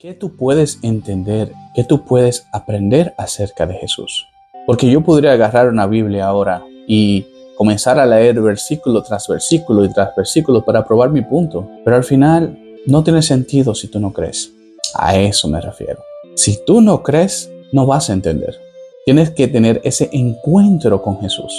¿Qué tú puedes entender? ¿Qué tú puedes aprender acerca de Jesús? Porque yo podría agarrar una Biblia ahora y comenzar a leer versículo tras versículo y tras versículo para probar mi punto. Pero al final no tiene sentido si tú no crees. A eso me refiero. Si tú no crees, no vas a entender. Tienes que tener ese encuentro con Jesús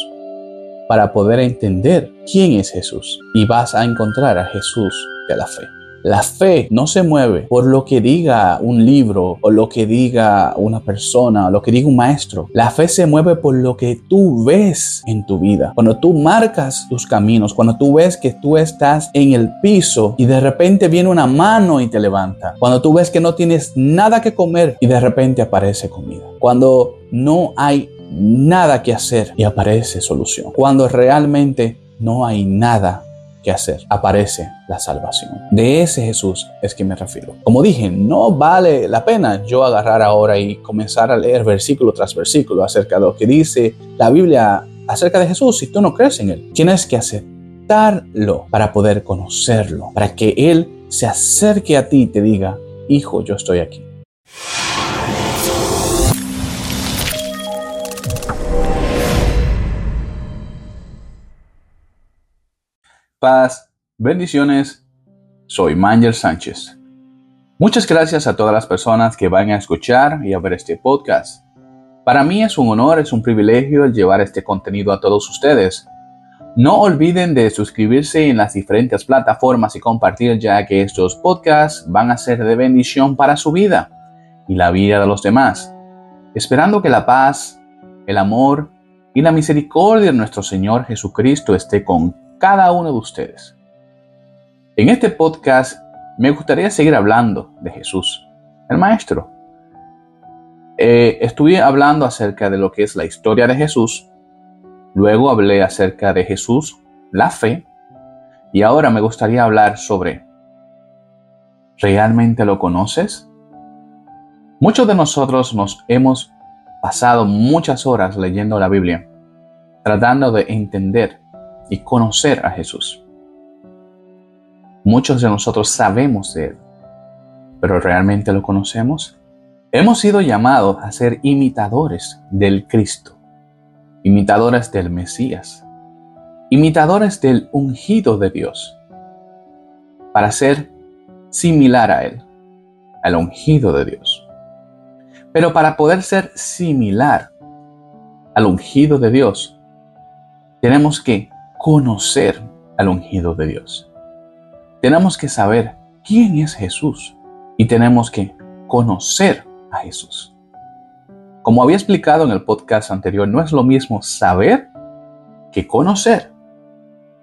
para poder entender quién es Jesús y vas a encontrar a Jesús de la fe. La fe no se mueve por lo que diga un libro o lo que diga una persona o lo que diga un maestro. La fe se mueve por lo que tú ves en tu vida. Cuando tú marcas tus caminos, cuando tú ves que tú estás en el piso y de repente viene una mano y te levanta. Cuando tú ves que no tienes nada que comer y de repente aparece comida. Cuando no hay nada que hacer y aparece solución. Cuando realmente no hay nada que hacer, aparece la salvación. De ese Jesús es que me refiero. Como dije, no vale la pena yo agarrar ahora y comenzar a leer versículo tras versículo acerca de lo que dice la Biblia acerca de Jesús si tú no crees en Él. Tienes que aceptarlo para poder conocerlo, para que Él se acerque a ti y te diga, hijo, yo estoy aquí. Paz, bendiciones. Soy Manger Sánchez. Muchas gracias a todas las personas que van a escuchar y a ver este podcast. Para mí es un honor, es un privilegio el llevar este contenido a todos ustedes. No olviden de suscribirse en las diferentes plataformas y compartir ya que estos podcasts van a ser de bendición para su vida y la vida de los demás. Esperando que la paz, el amor y la misericordia de nuestro Señor Jesucristo esté con cada uno de ustedes. En este podcast me gustaría seguir hablando de Jesús, el Maestro. Eh, estuve hablando acerca de lo que es la historia de Jesús, luego hablé acerca de Jesús, la fe, y ahora me gustaría hablar sobre, ¿realmente lo conoces? Muchos de nosotros nos hemos pasado muchas horas leyendo la Biblia, tratando de entender y conocer a Jesús. Muchos de nosotros sabemos de Él, pero ¿realmente lo conocemos? Hemos sido llamados a ser imitadores del Cristo, imitadores del Mesías, imitadores del ungido de Dios, para ser similar a Él, al ungido de Dios. Pero para poder ser similar al ungido de Dios, tenemos que conocer al ungido de Dios. Tenemos que saber quién es Jesús y tenemos que conocer a Jesús. Como había explicado en el podcast anterior, no es lo mismo saber que conocer.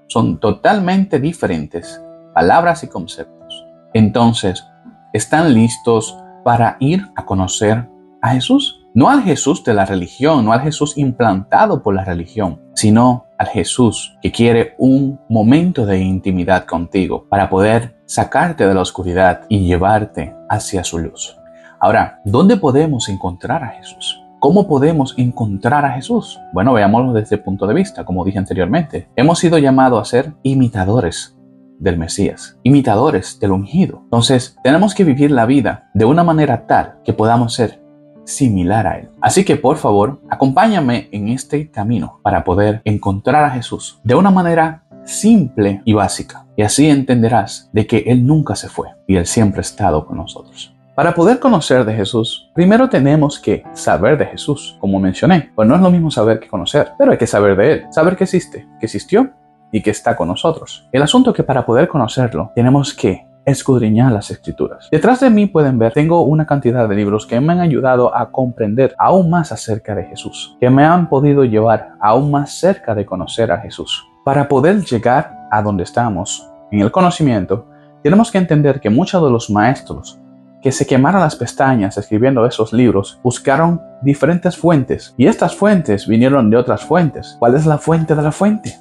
Son totalmente diferentes palabras y conceptos. Entonces, ¿están listos para ir a conocer a Jesús? No al Jesús de la religión, no al Jesús implantado por la religión, sino al Jesús que quiere un momento de intimidad contigo para poder sacarte de la oscuridad y llevarte hacia su luz. Ahora, ¿dónde podemos encontrar a Jesús? ¿Cómo podemos encontrar a Jesús? Bueno, veámoslo desde el punto de vista, como dije anteriormente. Hemos sido llamados a ser imitadores del Mesías, imitadores del ungido. Entonces, tenemos que vivir la vida de una manera tal que podamos ser similar a Él. Así que por favor, acompáñame en este camino para poder encontrar a Jesús de una manera simple y básica. Y así entenderás de que Él nunca se fue y Él siempre ha estado con nosotros. Para poder conocer de Jesús, primero tenemos que saber de Jesús, como mencioné. Pues no es lo mismo saber que conocer, pero hay que saber de Él, saber que existe, que existió y que está con nosotros. El asunto es que para poder conocerlo, tenemos que escudriñar las escrituras. Detrás de mí pueden ver, tengo una cantidad de libros que me han ayudado a comprender aún más acerca de Jesús, que me han podido llevar aún más cerca de conocer a Jesús. Para poder llegar a donde estamos, en el conocimiento, tenemos que entender que muchos de los maestros que se quemaron las pestañas escribiendo esos libros buscaron diferentes fuentes y estas fuentes vinieron de otras fuentes. ¿Cuál es la fuente de la fuente?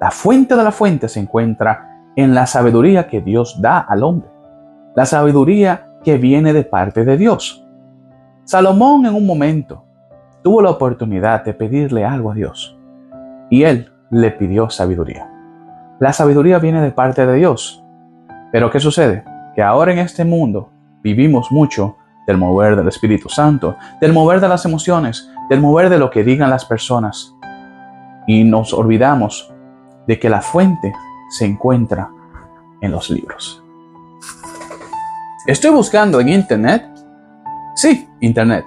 La fuente de la fuente se encuentra en la sabiduría que Dios da al hombre. La sabiduría que viene de parte de Dios. Salomón en un momento tuvo la oportunidad de pedirle algo a Dios y él le pidió sabiduría. La sabiduría viene de parte de Dios. Pero ¿qué sucede? Que ahora en este mundo vivimos mucho del mover del Espíritu Santo, del mover de las emociones, del mover de lo que digan las personas. Y nos olvidamos de que la fuente se encuentra en los libros. Estoy buscando en Internet. Sí, Internet.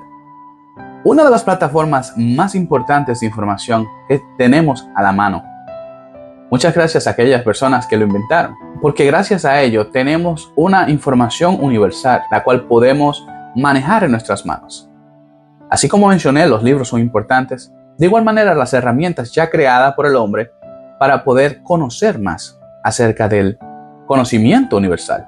Una de las plataformas más importantes de información que tenemos a la mano. Muchas gracias a aquellas personas que lo inventaron, porque gracias a ello tenemos una información universal, la cual podemos manejar en nuestras manos. Así como mencioné, los libros son importantes, de igual manera las herramientas ya creadas por el hombre para poder conocer más acerca del conocimiento universal.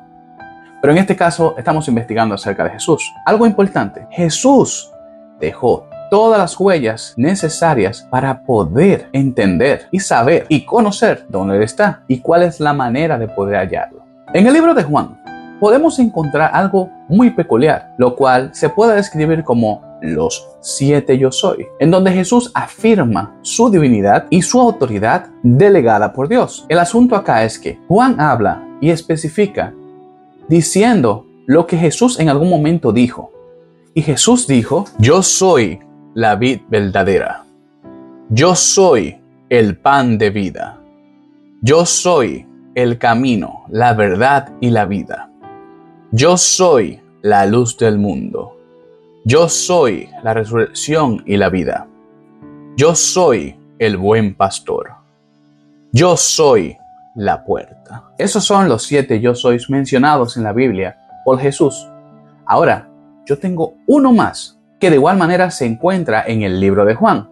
Pero en este caso estamos investigando acerca de Jesús. Algo importante, Jesús dejó todas las huellas necesarias para poder entender y saber y conocer dónde Él está y cuál es la manera de poder hallarlo. En el libro de Juan podemos encontrar algo muy peculiar, lo cual se puede describir como los siete yo soy, en donde Jesús afirma su divinidad y su autoridad delegada por Dios. El asunto acá es que Juan habla y especifica diciendo lo que Jesús en algún momento dijo. Y Jesús dijo, yo soy la vid verdadera. Yo soy el pan de vida. Yo soy el camino, la verdad y la vida. Yo soy la luz del mundo. Yo soy la resurrección y la vida. Yo soy el buen pastor. Yo soy la puerta. Esos son los siete yo sois mencionados en la Biblia por Jesús. Ahora, yo tengo uno más que de igual manera se encuentra en el libro de Juan.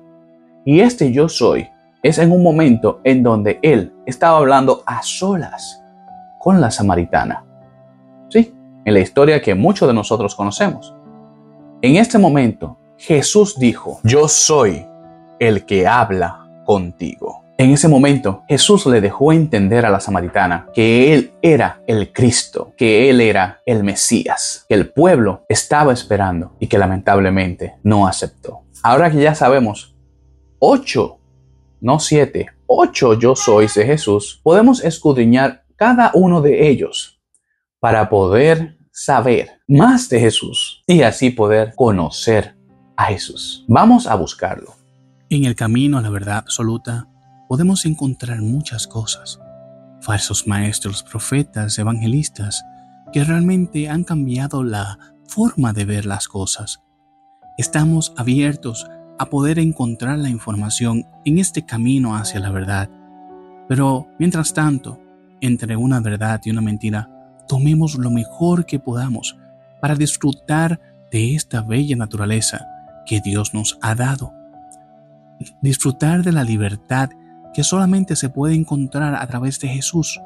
Y este yo soy es en un momento en donde él estaba hablando a solas con la samaritana. Sí, en la historia que muchos de nosotros conocemos. En este momento, Jesús dijo, yo soy el que habla contigo. En ese momento, Jesús le dejó entender a la samaritana que Él era el Cristo, que Él era el Mesías, que el pueblo estaba esperando y que lamentablemente no aceptó. Ahora que ya sabemos, ocho, no siete, ocho yo sois de Jesús, podemos escudriñar cada uno de ellos para poder saber más de Jesús y así poder conocer a Jesús. Vamos a buscarlo. En el camino a la verdad absoluta, podemos encontrar muchas cosas. Falsos maestros, profetas, evangelistas, que realmente han cambiado la forma de ver las cosas. Estamos abiertos a poder encontrar la información en este camino hacia la verdad. Pero, mientras tanto, entre una verdad y una mentira, tomemos lo mejor que podamos para disfrutar de esta bella naturaleza que Dios nos ha dado. Disfrutar de la libertad que solamente se puede encontrar a través de Jesús,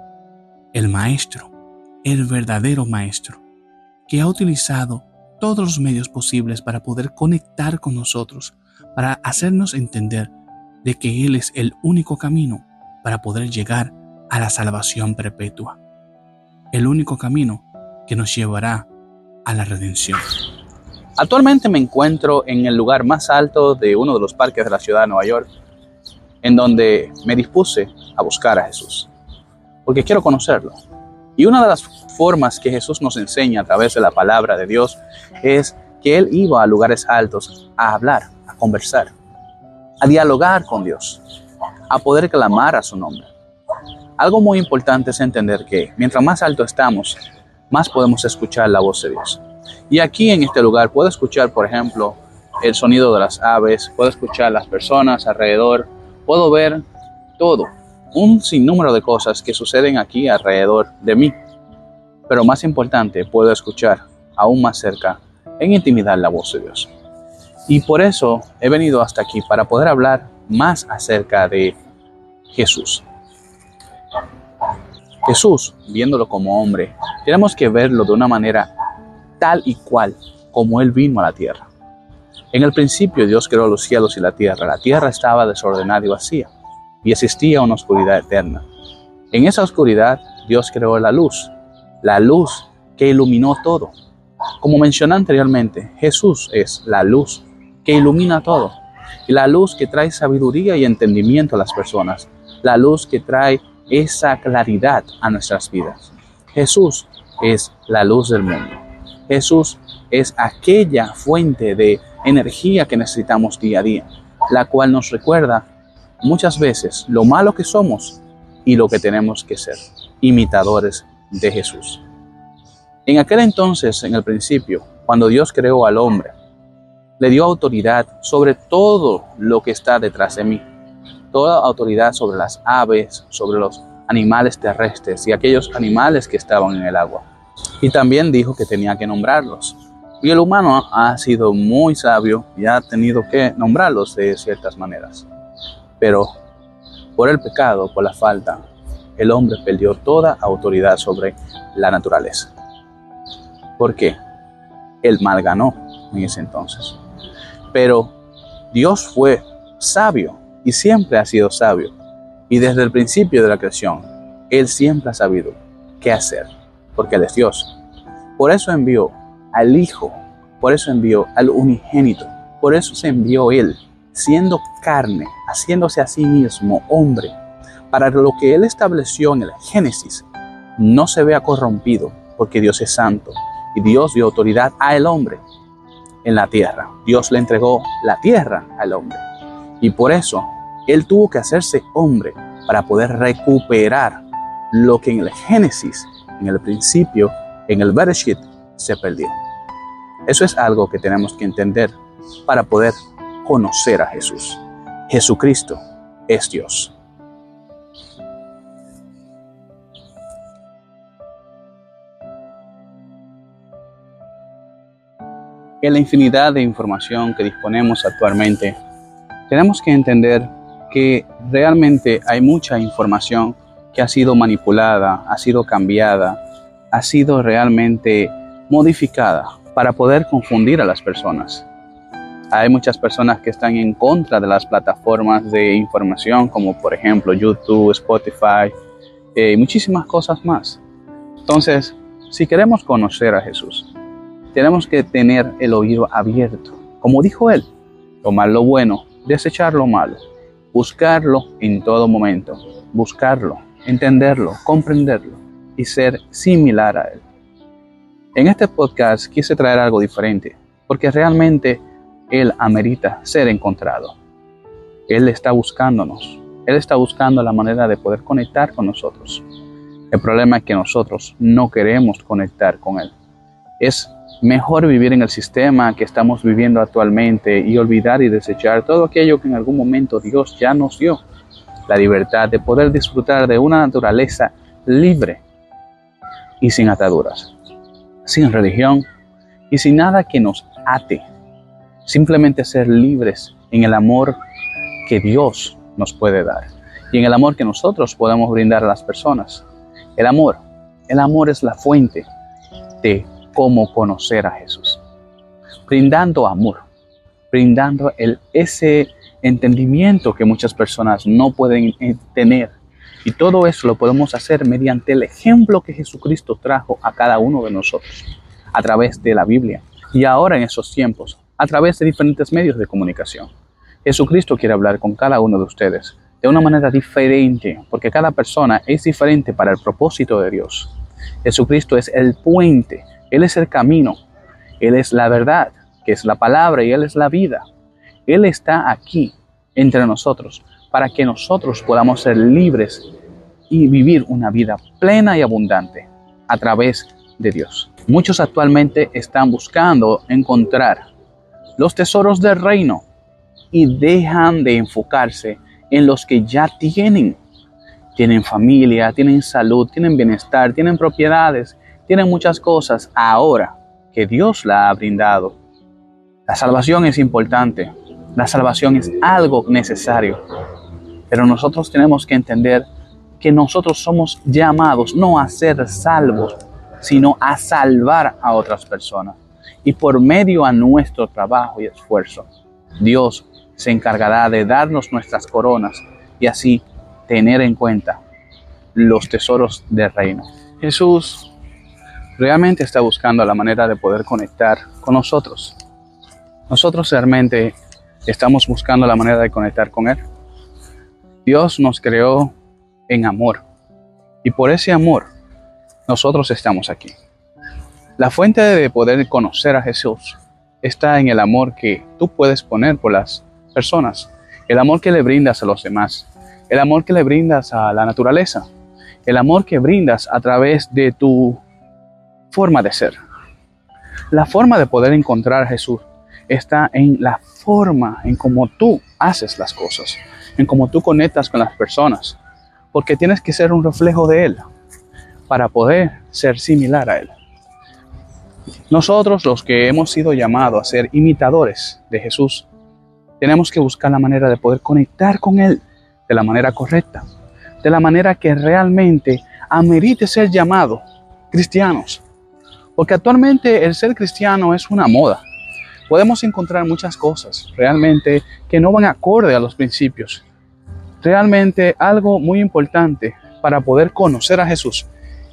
el Maestro, el verdadero Maestro, que ha utilizado todos los medios posibles para poder conectar con nosotros, para hacernos entender de que Él es el único camino para poder llegar a la salvación perpetua, el único camino que nos llevará a la redención. Actualmente me encuentro en el lugar más alto de uno de los parques de la ciudad de Nueva York, en donde me dispuse a buscar a Jesús, porque quiero conocerlo. Y una de las formas que Jesús nos enseña a través de la palabra de Dios es que Él iba a lugares altos a hablar, a conversar, a dialogar con Dios, a poder clamar a su nombre. Algo muy importante es entender que mientras más alto estamos, más podemos escuchar la voz de Dios. Y aquí en este lugar puedo escuchar, por ejemplo, el sonido de las aves, puedo escuchar las personas alrededor, puedo ver todo, un sinnúmero de cosas que suceden aquí alrededor de mí. Pero más importante, puedo escuchar aún más cerca, en intimidad, la voz de Dios. Y por eso he venido hasta aquí, para poder hablar más acerca de Jesús. Jesús, viéndolo como hombre, tenemos que verlo de una manera tal y cual como Él vino a la tierra. En el principio Dios creó los cielos y la tierra. La tierra estaba desordenada y vacía y existía una oscuridad eterna. En esa oscuridad Dios creó la luz, la luz que iluminó todo. Como mencioné anteriormente, Jesús es la luz que ilumina todo y la luz que trae sabiduría y entendimiento a las personas, la luz que trae esa claridad a nuestras vidas. Jesús es la luz del mundo. Jesús es aquella fuente de energía que necesitamos día a día, la cual nos recuerda muchas veces lo malo que somos y lo que tenemos que ser, imitadores de Jesús. En aquel entonces, en el principio, cuando Dios creó al hombre, le dio autoridad sobre todo lo que está detrás de mí, toda autoridad sobre las aves, sobre los animales terrestres y aquellos animales que estaban en el agua. Y también dijo que tenía que nombrarlos. Y el humano ha sido muy sabio y ha tenido que nombrarlos de ciertas maneras. Pero por el pecado, por la falta, el hombre perdió toda autoridad sobre la naturaleza. ¿Por qué? El mal ganó en ese entonces. Pero Dios fue sabio y siempre ha sido sabio. Y desde el principio de la creación, Él siempre ha sabido qué hacer, porque Él es Dios. Por eso envió al Hijo, por eso envió al unigénito, por eso se envió Él siendo carne, haciéndose a sí mismo hombre, para lo que Él estableció en el Génesis no se vea corrompido, porque Dios es santo y Dios dio autoridad al hombre en la tierra. Dios le entregó la tierra al hombre y por eso Él tuvo que hacerse hombre para poder recuperar lo que en el Génesis, en el principio, en el Bereshit, se perdió. Eso es algo que tenemos que entender para poder conocer a Jesús. Jesucristo es Dios. En la infinidad de información que disponemos actualmente, tenemos que entender realmente hay mucha información que ha sido manipulada, ha sido cambiada, ha sido realmente modificada para poder confundir a las personas. Hay muchas personas que están en contra de las plataformas de información como por ejemplo YouTube, Spotify eh, y muchísimas cosas más. Entonces, si queremos conocer a Jesús, tenemos que tener el oído abierto. Como dijo él, tomar lo bueno, desechar lo malo, buscarlo en todo momento, buscarlo, entenderlo, comprenderlo y ser similar a él. En este podcast quise traer algo diferente, porque realmente él amerita ser encontrado. Él está buscándonos. Él está buscando la manera de poder conectar con nosotros. El problema es que nosotros no queremos conectar con Él. Es mejor vivir en el sistema que estamos viviendo actualmente y olvidar y desechar todo aquello que en algún momento Dios ya nos dio. La libertad de poder disfrutar de una naturaleza libre y sin ataduras, sin religión y sin nada que nos ate Simplemente ser libres en el amor que Dios nos puede dar y en el amor que nosotros podemos brindar a las personas. El amor, el amor es la fuente de cómo conocer a Jesús. Brindando amor, brindando el, ese entendimiento que muchas personas no pueden tener. Y todo eso lo podemos hacer mediante el ejemplo que Jesucristo trajo a cada uno de nosotros a través de la Biblia. Y ahora en esos tiempos, a través de diferentes medios de comunicación. Jesucristo quiere hablar con cada uno de ustedes de una manera diferente, porque cada persona es diferente para el propósito de Dios. Jesucristo es el puente, Él es el camino, Él es la verdad, que es la palabra y Él es la vida. Él está aquí entre nosotros para que nosotros podamos ser libres y vivir una vida plena y abundante a través de Dios. Muchos actualmente están buscando encontrar los tesoros del reino y dejan de enfocarse en los que ya tienen. Tienen familia, tienen salud, tienen bienestar, tienen propiedades, tienen muchas cosas ahora que Dios la ha brindado. La salvación es importante, la salvación es algo necesario, pero nosotros tenemos que entender que nosotros somos llamados no a ser salvos, sino a salvar a otras personas y por medio a nuestro trabajo y esfuerzo, Dios se encargará de darnos nuestras coronas y así tener en cuenta los tesoros del reino. Jesús realmente está buscando la manera de poder conectar con nosotros. Nosotros realmente estamos buscando la manera de conectar con Él. Dios nos creó en amor y por ese amor nosotros estamos aquí. La fuente de poder conocer a Jesús está en el amor que tú puedes poner por las personas, el amor que le brindas a los demás, el amor que le brindas a la naturaleza, el amor que brindas a través de tu forma de ser. La forma de poder encontrar a Jesús está en la forma en cómo tú haces las cosas, en cómo tú conectas con las personas, porque tienes que ser un reflejo de Él para poder ser similar a Él. Nosotros los que hemos sido llamados a ser imitadores de Jesús, tenemos que buscar la manera de poder conectar con Él de la manera correcta, de la manera que realmente amerite ser llamado cristianos. Porque actualmente el ser cristiano es una moda. Podemos encontrar muchas cosas realmente que no van acorde a los principios. Realmente algo muy importante para poder conocer a Jesús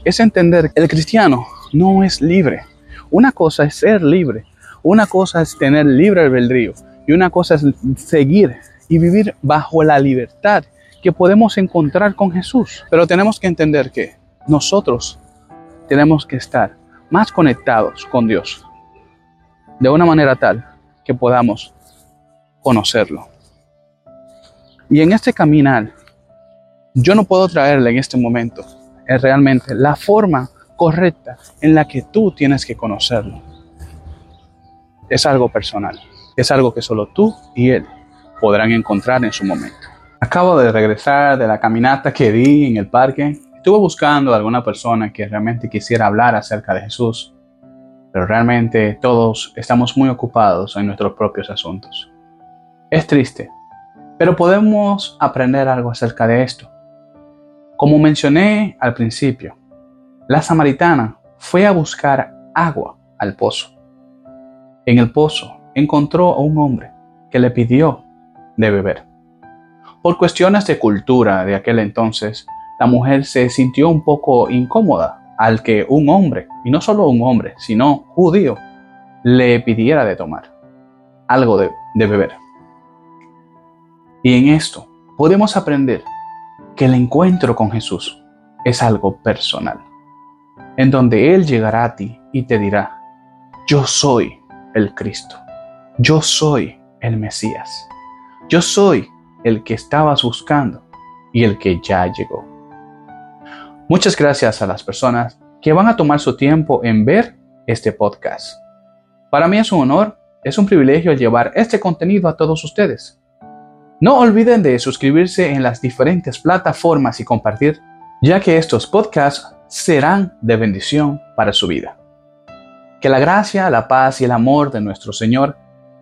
es entender que el cristiano no es libre. Una cosa es ser libre, una cosa es tener libre albedrío y una cosa es seguir y vivir bajo la libertad que podemos encontrar con Jesús. Pero tenemos que entender que nosotros tenemos que estar más conectados con Dios de una manera tal que podamos conocerlo. Y en este caminar, yo no puedo traerle en este momento es realmente la forma correcta en la que tú tienes que conocerlo. Es algo personal, es algo que solo tú y Él podrán encontrar en su momento. Acabo de regresar de la caminata que di en el parque. Estuve buscando a alguna persona que realmente quisiera hablar acerca de Jesús, pero realmente todos estamos muy ocupados en nuestros propios asuntos. Es triste, pero podemos aprender algo acerca de esto. Como mencioné al principio, la samaritana fue a buscar agua al pozo. En el pozo encontró a un hombre que le pidió de beber. Por cuestiones de cultura de aquel entonces, la mujer se sintió un poco incómoda al que un hombre, y no solo un hombre, sino judío, le pidiera de tomar algo de, de beber. Y en esto podemos aprender que el encuentro con Jesús es algo personal, en donde Él llegará a ti y te dirá, yo soy el Cristo, yo soy el Mesías, yo soy el que estabas buscando y el que ya llegó. Muchas gracias a las personas que van a tomar su tiempo en ver este podcast. Para mí es un honor, es un privilegio llevar este contenido a todos ustedes. No olviden de suscribirse en las diferentes plataformas y compartir, ya que estos podcasts serán de bendición para su vida. Que la gracia, la paz y el amor de nuestro Señor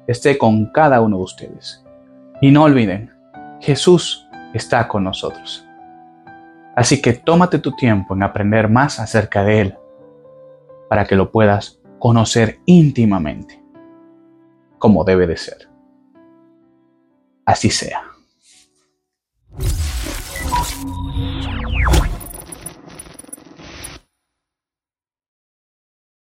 esté con cada uno de ustedes. Y no olviden, Jesús está con nosotros. Así que tómate tu tiempo en aprender más acerca de Él para que lo puedas conocer íntimamente, como debe de ser así sea.